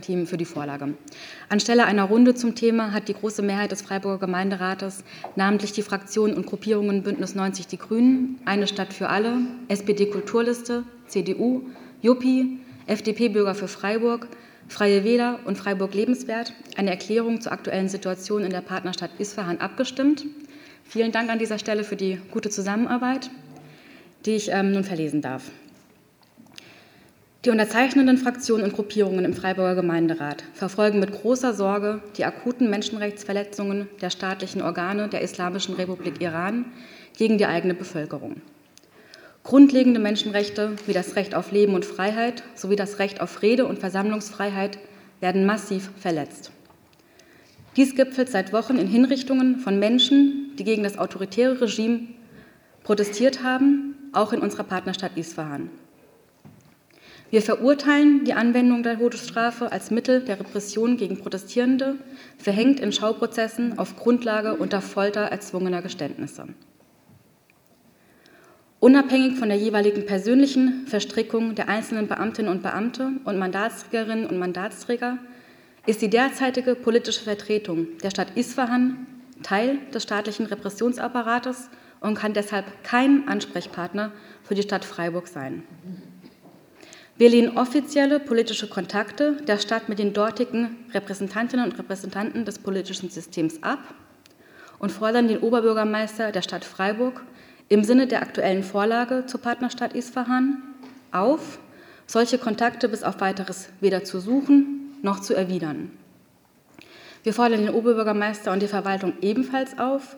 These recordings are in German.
Team für die Vorlage. Anstelle einer Runde zum Thema hat die große Mehrheit des Freiburger Gemeinderates, namentlich die Fraktionen und Gruppierungen Bündnis 90 Die Grünen, Eine Stadt für alle, SPD Kulturliste, CDU, Juppie, FDP Bürger für Freiburg, Freie Wähler und Freiburg Lebenswert eine Erklärung zur aktuellen Situation in der Partnerstadt Isfahan abgestimmt. Vielen Dank an dieser Stelle für die gute Zusammenarbeit, die ich ähm, nun verlesen darf. Die unterzeichnenden Fraktionen und Gruppierungen im Freiburger Gemeinderat verfolgen mit großer Sorge die akuten Menschenrechtsverletzungen der staatlichen Organe der Islamischen Republik Iran gegen die eigene Bevölkerung. Grundlegende Menschenrechte wie das Recht auf Leben und Freiheit sowie das Recht auf Rede- und Versammlungsfreiheit werden massiv verletzt. Dies gipfelt seit Wochen in Hinrichtungen von Menschen, die gegen das autoritäre Regime protestiert haben, auch in unserer Partnerstadt Isfahan. Wir verurteilen die Anwendung der Todesstrafe als Mittel der Repression gegen Protestierende, verhängt in Schauprozessen auf Grundlage unter Folter erzwungener Geständnisse. Unabhängig von der jeweiligen persönlichen Verstrickung der einzelnen Beamtinnen und Beamte und Mandatsträgerinnen und Mandatsträger ist die derzeitige politische Vertretung der Stadt Isfahan Teil des staatlichen Repressionsapparates und kann deshalb kein Ansprechpartner für die Stadt Freiburg sein. Wir lehnen offizielle politische Kontakte der Stadt mit den dortigen Repräsentantinnen und Repräsentanten des politischen Systems ab und fordern den Oberbürgermeister der Stadt Freiburg im Sinne der aktuellen Vorlage zur Partnerstadt Isfahan auf, solche Kontakte bis auf weiteres weder zu suchen noch zu erwidern. Wir fordern den Oberbürgermeister und die Verwaltung ebenfalls auf,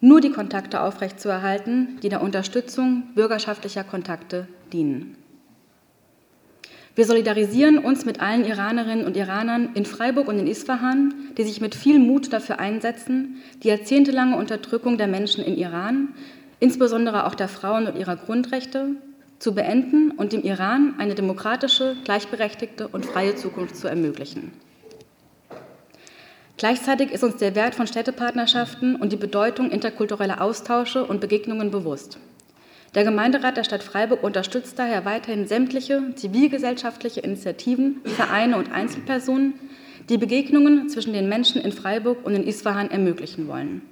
nur die Kontakte aufrechtzuerhalten, die der Unterstützung bürgerschaftlicher Kontakte dienen. Wir solidarisieren uns mit allen Iranerinnen und Iranern in Freiburg und in Isfahan, die sich mit viel Mut dafür einsetzen, die jahrzehntelange Unterdrückung der Menschen in Iran, insbesondere auch der Frauen und ihrer Grundrechte, zu beenden und dem Iran eine demokratische, gleichberechtigte und freie Zukunft zu ermöglichen. Gleichzeitig ist uns der Wert von Städtepartnerschaften und die Bedeutung interkultureller Austausche und Begegnungen bewusst. Der Gemeinderat der Stadt Freiburg unterstützt daher weiterhin sämtliche zivilgesellschaftliche Initiativen, Vereine und Einzelpersonen, die Begegnungen zwischen den Menschen in Freiburg und in Isfahan ermöglichen wollen.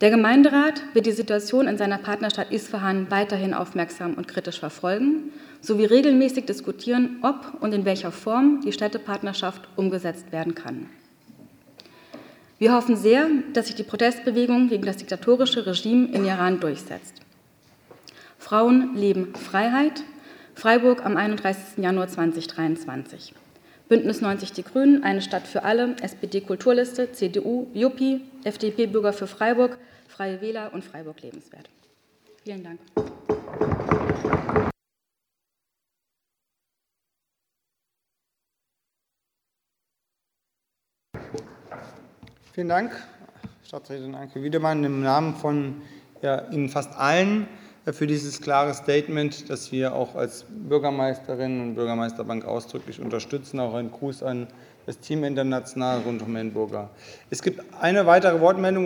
Der Gemeinderat wird die Situation in seiner Partnerstadt Isfahan weiterhin aufmerksam und kritisch verfolgen, sowie regelmäßig diskutieren, ob und in welcher Form die Städtepartnerschaft umgesetzt werden kann. Wir hoffen sehr, dass sich die Protestbewegung gegen das diktatorische Regime in Iran durchsetzt. Frauen leben Freiheit. Freiburg am 31. Januar 2023. Bündnis 90 Die Grünen, eine Stadt für alle, SPD Kulturliste, CDU, Juppie, FDP Bürger für Freiburg, Freie Wähler und Freiburg lebenswert. Vielen Dank. Vielen Dank, Stadträtin Anke Wiedemann, im Namen von ja, Ihnen fast allen für dieses klare Statement, das wir auch als Bürgermeisterinnen und Bürgermeisterbank ausdrücklich unterstützen. Auch ein Gruß an das Team international rund um Herrn Burger. Es gibt eine weitere Wortmeldung.